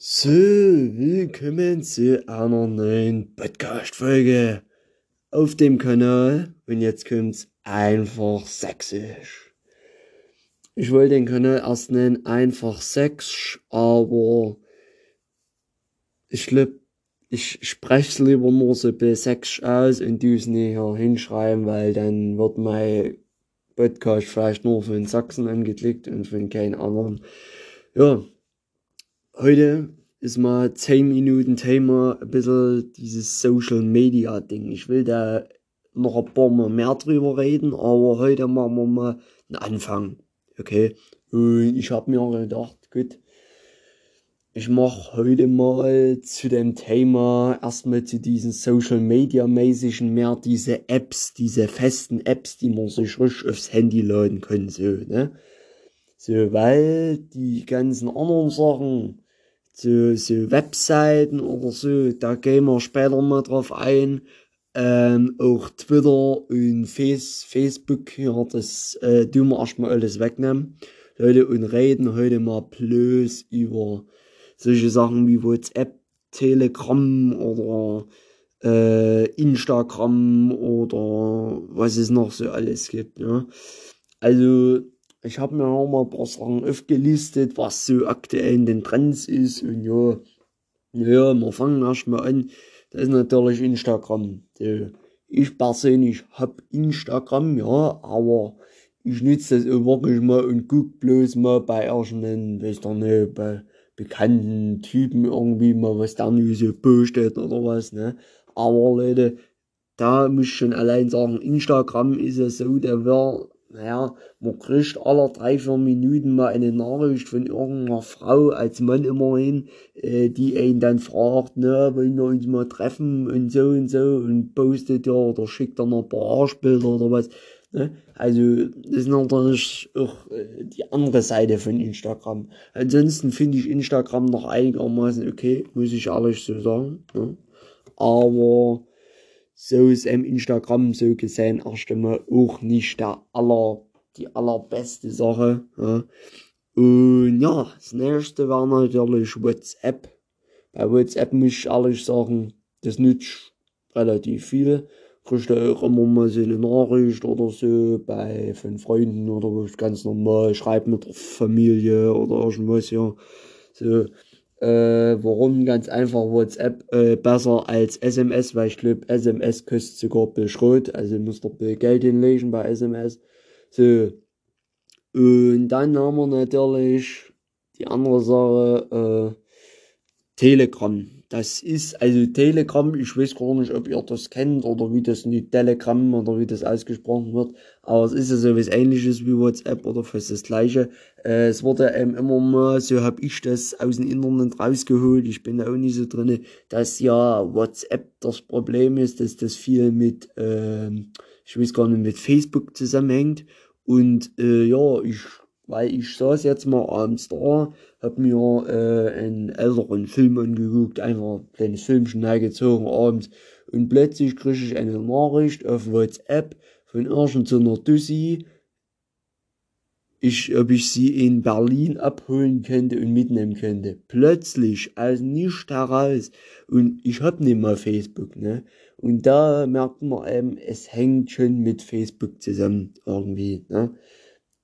So, willkommen zu einer neuen Podcast-Folge auf dem Kanal. Und jetzt kommt's einfach sächsisch. Ich wollte den Kanal erst nennen einfach sächsisch, aber ich glaube, ich spreche lieber nur so bis sächsisch aus und du es nicht hier hinschreiben, weil dann wird mein Podcast vielleicht nur von Sachsen angeklickt und von keinem anderen. Ja, heute ist mal 10 Minuten Thema ein bisschen dieses Social Media Ding. Ich will da noch ein paar Mal mehr drüber reden, aber heute machen wir mal einen Anfang. Okay? Und ich habe mir gedacht, gut, ich mache heute mal zu dem Thema erstmal zu diesen Social Media mäßigen mehr diese Apps, diese festen Apps, die man sich richtig aufs Handy laden kann, so, ne? So, weil die ganzen anderen Sachen, so, so Webseiten oder so, da gehen wir später mal drauf ein. Ähm, auch Twitter und Face, Facebook, ja, das äh, tun wir erstmal alles wegnehmen. Leute, und reden heute mal bloß über solche Sachen wie WhatsApp, Telegram oder äh, Instagram oder was es noch so alles gibt. Ja. Also ich habe mir auch mal ein paar Sachen aufgelistet, was so aktuell in den Trends ist. Und ja, ja, wir fangen erstmal an. Das ist natürlich Instagram. Ich persönlich hab Instagram, ja, aber ich nutze das auch wirklich mal und guck bloß mal bei irgendeinen, weiß doch nicht, bei bekannten Typen irgendwie mal, was der nu so postet oder was, ne. Aber Leute, da muss ich schon allein sagen, Instagram ist ja so, der wird naja, man kriegt alle drei, vier Minuten mal eine Nachricht von irgendeiner Frau, als Mann immerhin, äh, die einen dann fragt, ne, wollen wir uns mal treffen und so und so und postet ja oder schickt dann ein paar Arschbilder oder was. Ne? Also, das ist natürlich auch äh, die andere Seite von Instagram. Ansonsten finde ich Instagram noch einigermaßen okay, muss ich ehrlich so sagen. Ne? Aber so ist im Instagram so gesehen erst einmal auch nicht der aller, die allerbeste Sache. Ja. Und ja, das nächste war natürlich WhatsApp. Bei WhatsApp muss ich ehrlich sagen, das nützt relativ viel. Kriegst du auch immer mal so eine Nachricht oder so bei von Freunden oder ganz normal, schreib mit der Familie oder irgendwas, ja. So, äh, warum? Ganz einfach WhatsApp äh, besser als SMS, weil ich glaube, SMS kostet sogar Bildschrot, also muss der Bild Geld hinlegen bei SMS. So. Und dann haben wir natürlich die andere Sache, äh, Telegram. Das ist, also Telegram, ich weiß gar nicht, ob ihr das kennt oder wie das nicht Telegram oder wie das ausgesprochen wird, aber es ist ja so was ähnliches wie WhatsApp oder fast das gleiche. Äh, es wurde ähm, immer mal, so habe ich das aus dem Internet rausgeholt, ich bin da auch nicht so drinne, dass ja WhatsApp das Problem ist, dass das viel mit, äh, ich weiß gar nicht, mit Facebook zusammenhängt. Und äh, ja, ich weil ich saß jetzt mal abends da, hab mir äh, einen älteren Film angeguckt, einfach ein kleines Filmchen gezogen abends und plötzlich kriege ich eine Nachricht auf WhatsApp von irgendeiner Dussi, ich, ob ich sie in Berlin abholen könnte und mitnehmen könnte. Plötzlich, aus nichts heraus. Und ich hab nicht mal Facebook, ne? Und da merkt man eben, es hängt schon mit Facebook zusammen irgendwie, ne?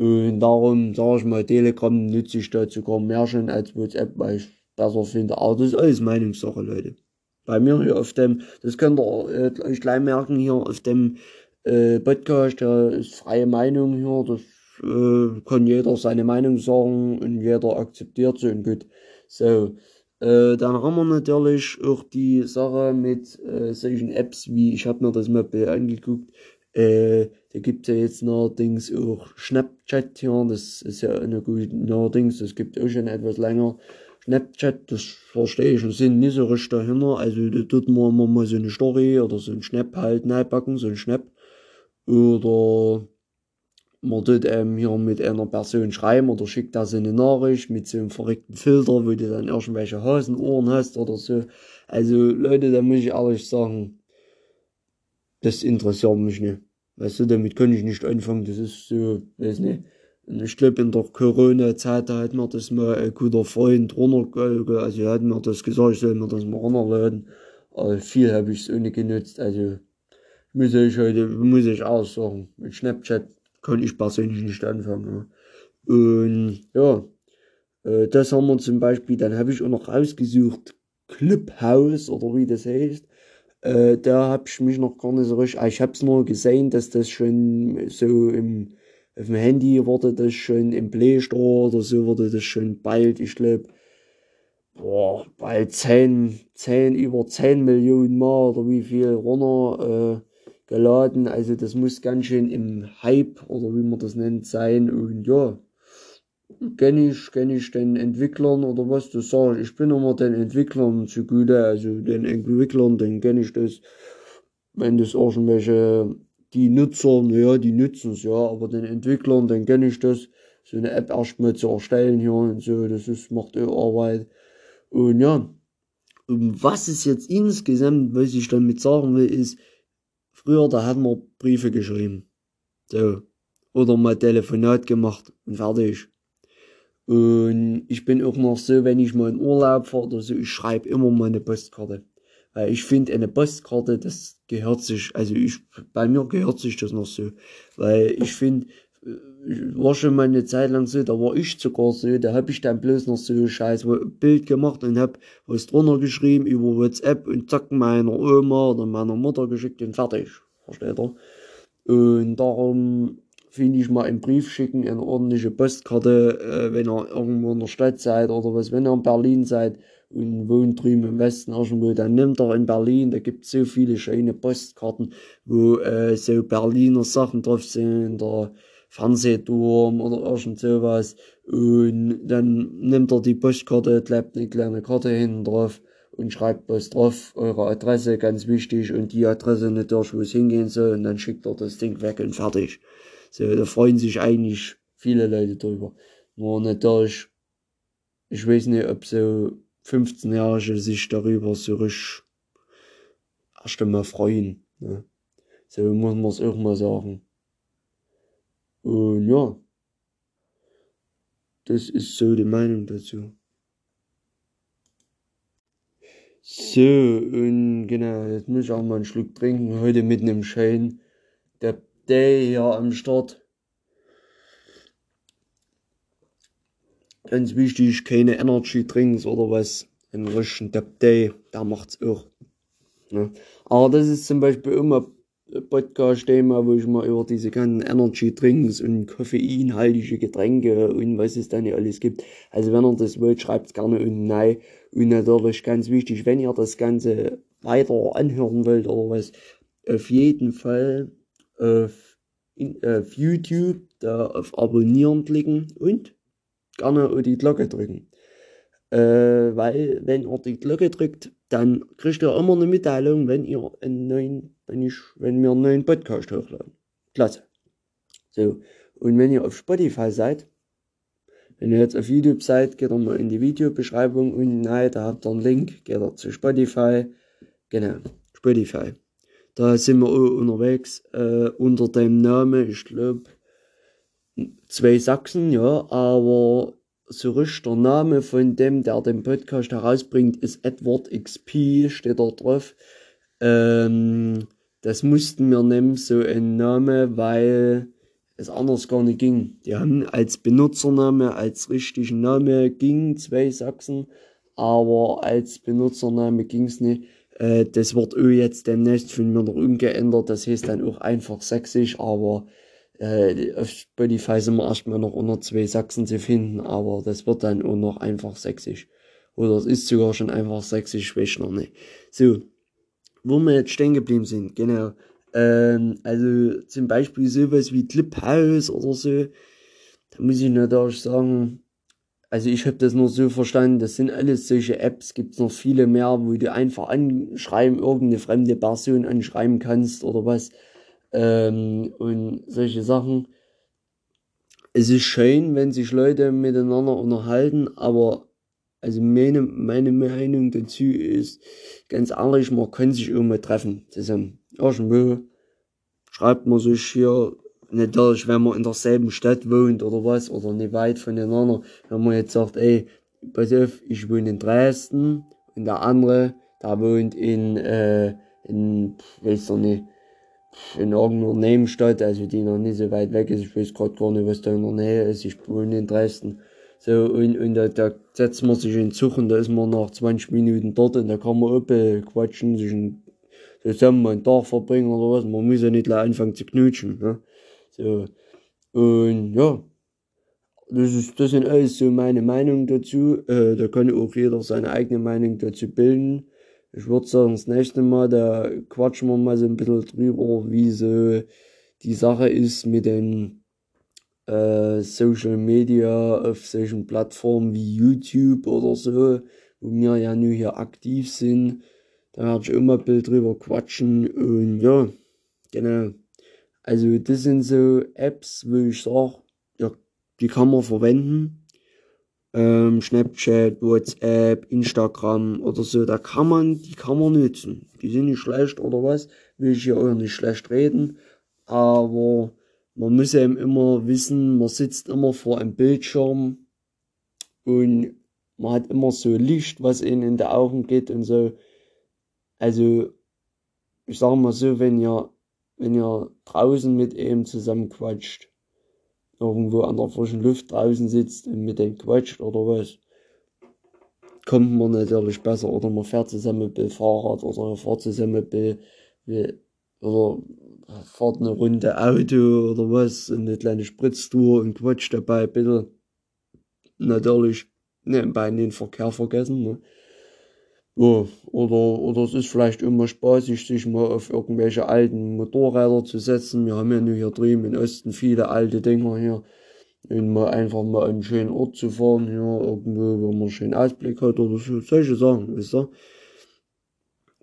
Und darum sage ich mal, Telegram nütze ich da sogar mehr schon als WhatsApp, weil ich besser finde. Aber das ist alles Meinungssache, Leute. Bei mir hier auf dem, das könnt ihr äh, euch gleich merken, hier auf dem äh, Podcast, da ist freie Meinung hier, das äh, kann jeder seine Meinung sagen und jeder akzeptiert sie und gut. So, äh, dann haben wir natürlich auch die Sache mit äh, solchen Apps wie, ich habe mir das mal angeguckt, äh, da gibt ja jetzt neuerdings auch Snapchat hier, das ist ja eine gute neuerdings, das gibt auch schon etwas länger. Snapchat, das verstehe ich und sind nicht so richtig dahinter. Also da tut man immer mal so eine Story oder so ein Snap halt reinpacken, so ein Snap. Oder man tut ähm, hier mit einer Person schreiben oder schickt da so eine Nachricht mit so einem verrückten Filter, wo du dann irgendwelche Hasenohren hast oder so. Also Leute, da muss ich ehrlich sagen, das interessiert mich nicht. Weißt du, damit kann ich nicht anfangen. Das ist so, weiß nicht. Und ich glaube, in der Corona-Zeit, da hat mir das mal ein guter Freund runtergeholt. Also, er hat mir das gesagt, ich soll mir das mal runterladen. Aber viel habe ich es ohne genutzt. Also, muss ich heute, muss ich auch sagen. Mit Snapchat kann ich persönlich nicht anfangen. Und, ja, äh, das haben wir zum Beispiel, dann habe ich auch noch rausgesucht, Clubhouse oder wie das heißt. Äh, da habe ich mich noch gar nicht so richtig, ich habe es nur gesehen, dass das schon so im, auf dem Handy wurde das schon im Play Store oder so wurde das schon bald, ich glaube, boah, bald 10, 10, über 10 Millionen Mal oder wie viel runter äh, geladen. Also das muss ganz schön im Hype oder wie man das nennt sein. Und ja, kenne ich, kenn ich den Entwicklern oder was du sagst. Ich bin immer den Entwicklern zugute, also den Entwicklern, den kenne ich das. Wenn das irgendwelche, die Nutzer, naja, die nutzen es ja, aber den Entwicklern, den kenne ich das, so eine App erstmal zu erstellen hier und so, das ist, macht auch Arbeit. Und ja, um was es jetzt insgesamt, was ich damit sagen will, ist, früher, da hatten wir Briefe geschrieben. So. Oder mal Telefonat gemacht und fertig. Und ich bin auch noch so, wenn ich mal in Urlaub fahre oder so, ich schreibe immer mal eine Postkarte. Weil ich finde, eine Postkarte, das gehört sich, also ich, bei mir gehört sich das noch so. Weil ich finde, war schon mal eine Zeit lang so, da war ich sogar so, da hab ich dann bloß noch so scheiß Bild gemacht und hab was drunter geschrieben über WhatsApp und zack meiner Oma oder meiner Mutter geschickt und fertig. Versteht ihr? Und darum finde ich mal einen Brief schicken, eine ordentliche Postkarte, äh, wenn ihr irgendwo in der Stadt seid oder was, wenn ihr in Berlin seid und wohnt drüben im Westen irgendwo, dann nimmt ihr in Berlin, da gibt es so viele schöne Postkarten, wo äh, so Berliner Sachen drauf sind, der Fernsehturm oder irgend sowas und dann nimmt er die Postkarte, klebt eine kleine Karte hinten drauf und schreibt was drauf, eure Adresse, ganz wichtig, und die Adresse natürlich, wo es hingehen soll, und dann schickt er das Ding weg und fertig. So, da freuen sich eigentlich viele Leute drüber. Nur natürlich, ich weiß nicht, ob so 15-Jährige sich darüber so richtig erst einmal freuen. Ne? So muss man es auch mal sagen. Und ja, das ist so die Meinung dazu. So, und genau, jetzt muss ich auch mal einen Schluck trinken. Heute mit einem Schein. Der Day hier am Start. Ganz wichtig, keine Energy Drinks oder was. Ein richtigen Dab Day, der macht's auch. Ne? Aber das ist zum Beispiel immer Podcast-Thema, wo ich mal über diese ganzen Energy-Drinks und koffeinhaltige Getränke und was es dann hier alles gibt. Also wenn ihr das wollt, schreibt's gerne unten nein. Und natürlich ganz wichtig, wenn ihr das Ganze weiter anhören wollt oder was, auf jeden Fall auf, in, auf YouTube da auf Abonnieren klicken und gerne auf die Glocke drücken. Äh, weil, wenn ihr die Glocke drückt, dann kriegt ihr immer eine Mitteilung, wenn ihr einen neuen, wenn ich, wenn wir einen neuen Podcast hochladen. Klasse. So. Und wenn ihr auf Spotify seid, wenn ihr jetzt auf YouTube seid, geht ihr mal in die Videobeschreibung und nein, da habt ihr einen Link, geht ihr zu Spotify. Genau, Spotify. Da sind wir auch unterwegs äh, unter dem Namen, ich glaube, zwei Sachsen, ja, aber so richtig der Name von dem, der den Podcast herausbringt, ist Edward XP, steht da drauf. Ähm, das mussten wir nehmen, so ein Name, weil es anders gar nicht ging. Die haben als Benutzername, als richtigen Name ging zwei Sachsen, aber als Benutzername ging's nicht. Äh, das wird auch jetzt demnächst von mir noch umgeändert. Das heißt dann auch einfach sächsisch, aber äh, auf Spotify sind wir erstmal noch unter zwei Sachsen zu finden, aber das wird dann auch noch einfach sächsisch. Oder es ist sogar schon einfach sächsisch, weiß noch nicht. So, wo wir jetzt stehen geblieben sind, genau. Ähm, also zum Beispiel sowas wie Cliphouse oder so, da muss ich natürlich sagen, also ich habe das nur so verstanden, das sind alles solche Apps, gibt es noch viele mehr, wo du einfach anschreiben, irgendeine fremde Person anschreiben kannst oder was. Ähm, und solche Sachen. Es ist schön, wenn sich Leute miteinander unterhalten, aber also meine, meine Meinung dazu ist, ganz ehrlich, man kann sich immer treffen zusammen. Irgendwo schreibt man sich hier natürlich, wenn man in derselben Stadt wohnt oder was, oder nicht weit voneinander, wenn man jetzt sagt, ey, pass auf, ich wohne in Dresden und der andere, der wohnt in, äh, in, weiß ich nicht, in irgendeiner Nebenstadt, also die noch nicht so weit weg ist. Ich weiß gerade gar nicht, was da in der Nähe ist. Ich wohne in Dresden. So, und, und da, da setzt man sich in den Zug und da ist man nach 20 Minuten dort und da kann man oben quatschen, sich ein, zusammen einen Tag verbringen oder was. Man muss ja nicht gleich anfangen zu knutschen. Ne? So. Und ja, das, ist, das sind alles so meine Meinungen dazu. Äh, da kann auch jeder seine eigene Meinung dazu bilden ich würde sagen, das nächste Mal, da quatschen wir mal so ein bisschen drüber, wie so die Sache ist mit den äh, Social Media auf solchen Plattformen wie YouTube oder so, wo wir ja nur hier aktiv sind. Da werde ich immer ein Bild drüber quatschen und ja, genau. Also das sind so Apps, wo ich sage, ja, die kann man verwenden ähm, Snapchat, WhatsApp, Instagram oder so, da kann man, die kann man nutzen. Die sind nicht schlecht oder was, will ich ja auch nicht schlecht reden, aber man muss eben immer wissen, man sitzt immer vor einem Bildschirm und man hat immer so Licht, was ihnen in die Augen geht und so. Also, ich sag mal so, wenn ihr, wenn ihr draußen mit ihm zusammen quatscht, irgendwo an der frischen Luft draußen sitzt und mit denen quatscht oder was, kommt man natürlich besser. Oder man fährt zusammen mit dem Fahrrad oder man fährt zusammen mit dem, oder fährt eine Runde Auto oder was, eine kleine Spritztour und quatscht dabei bisschen. Natürlich nebenbei den Verkehr vergessen. Ne? Ja, oder, oder es ist vielleicht immer spaßig, sich mal auf irgendwelche alten Motorräder zu setzen. Wir haben ja nur hier drüben im Osten viele alte Dinger hier. Und mal einfach mal einen schönen Ort zu fahren, hier irgendwo, wo man einen schönen Ausblick hat oder so, solche Sachen, wisst ihr?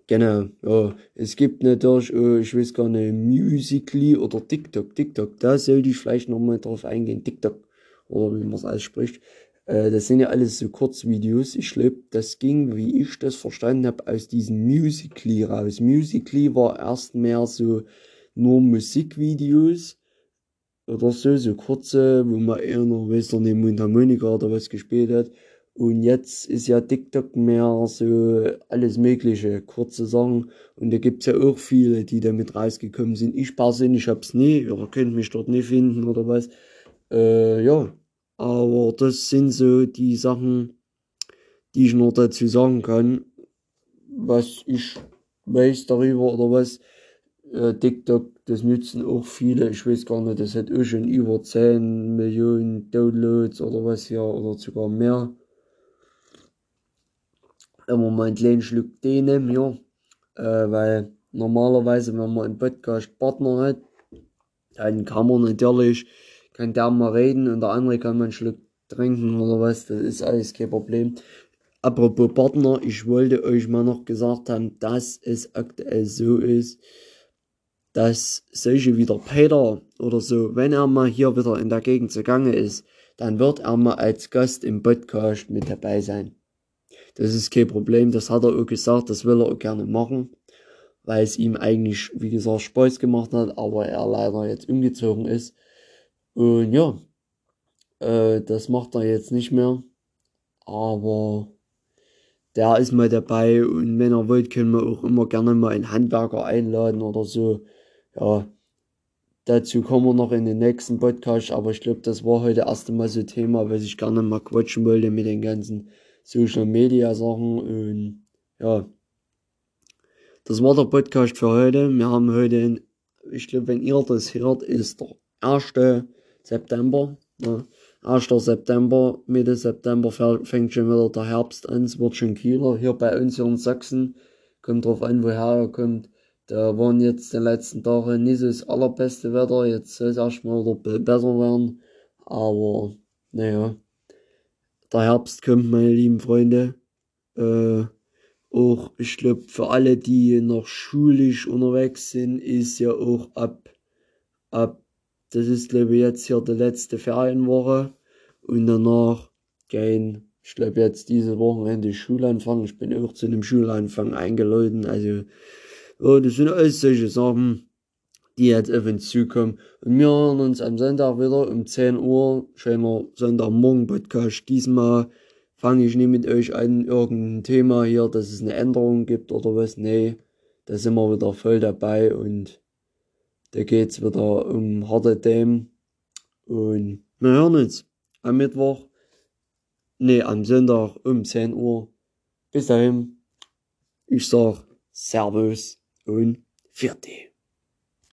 Genau, ja. Es gibt natürlich, oh, ich weiß gar nicht, Musically oder TikTok. TikTok, da sollte ich vielleicht nochmal drauf eingehen. TikTok, oder wie man es ausspricht. Äh, das sind ja alles so Kurzvideos. Ich glaube, das ging, wie ich das verstanden habe, aus diesem Musically raus. Musically war erst mehr so nur Musikvideos oder so, so kurze, wo man eher noch, weiß nicht, Mundharmonika oder was gespielt hat. Und jetzt ist ja TikTok mehr so alles mögliche, kurze Sachen. Und da gibt's ja auch viele, die damit rausgekommen sind. Ich persönlich hab's nie, oder könnt mich dort nicht finden oder was. Äh, ja, aber das sind so die Sachen, die ich noch dazu sagen kann, was ich weiß darüber oder was. Äh, TikTok, das nutzen auch viele. Ich weiß gar nicht, das hat auch schon über 10 Millionen Downloads oder was ja, oder sogar mehr. Immer mal einen kleinen Schluck Tee nehmen, ja. Äh, weil normalerweise, wenn man einen Podcast-Partner hat, dann kann man natürlich kann der mal reden und der andere kann mal einen Schluck trinken oder was, das ist alles kein Problem. Apropos Partner, ich wollte euch mal noch gesagt haben, dass es aktuell so ist, dass solche wie der Peter oder so, wenn er mal hier wieder in der Gegend zugange ist, dann wird er mal als Gast im Podcast mit dabei sein. Das ist kein Problem, das hat er auch gesagt, das will er auch gerne machen, weil es ihm eigentlich, wie gesagt, Spaß gemacht hat, aber er leider jetzt umgezogen ist. Und ja, äh, das macht er jetzt nicht mehr. Aber der ist mal dabei und wenn er wollt, können wir auch immer gerne mal einen Handwerker einladen oder so. Ja, dazu kommen wir noch in den nächsten Podcast, aber ich glaube, das war heute erst einmal so Thema, was ich gerne mal quatschen wollte mit den ganzen Social Media Sachen und ja. Das war der Podcast für heute. Wir haben heute, ich glaube, wenn ihr das hört, ist der erste September. Ja. 1. September, Mitte September fängt schon wieder der Herbst an. Es wird schon kühler. Hier bei uns hier in Sachsen. Kommt drauf an, woher er kommt. Da waren jetzt die letzten Tage nicht so das allerbeste Wetter. Jetzt soll es erstmal wieder besser werden. Aber, naja. Der Herbst kommt, meine lieben Freunde. Äh, auch, ich glaube, für alle, die noch schulisch unterwegs sind, ist ja auch ab, ab das ist, glaube ich, jetzt hier die letzte Ferienwoche. Und danach gehen, ich glaube, jetzt diese Wochenende Schulanfang. Ich bin auch zu einem Schulanfang eingeladen. Also, ja, das sind alles solche Sachen. die jetzt auf uns zukommen. Und wir hören uns am Sonntag wieder um 10 Uhr. Schöner Sonntagmorgen-Podcast. Diesmal fange ich nicht mit euch an, irgendein Thema hier, dass es eine Änderung gibt oder was. Nee, da sind wir wieder voll dabei und da geht's wieder um harte Themen. Und wir hören uns am Mittwoch, nee, am Sonntag um 10 Uhr. Bis dahin, ich sag Servus und Vierte.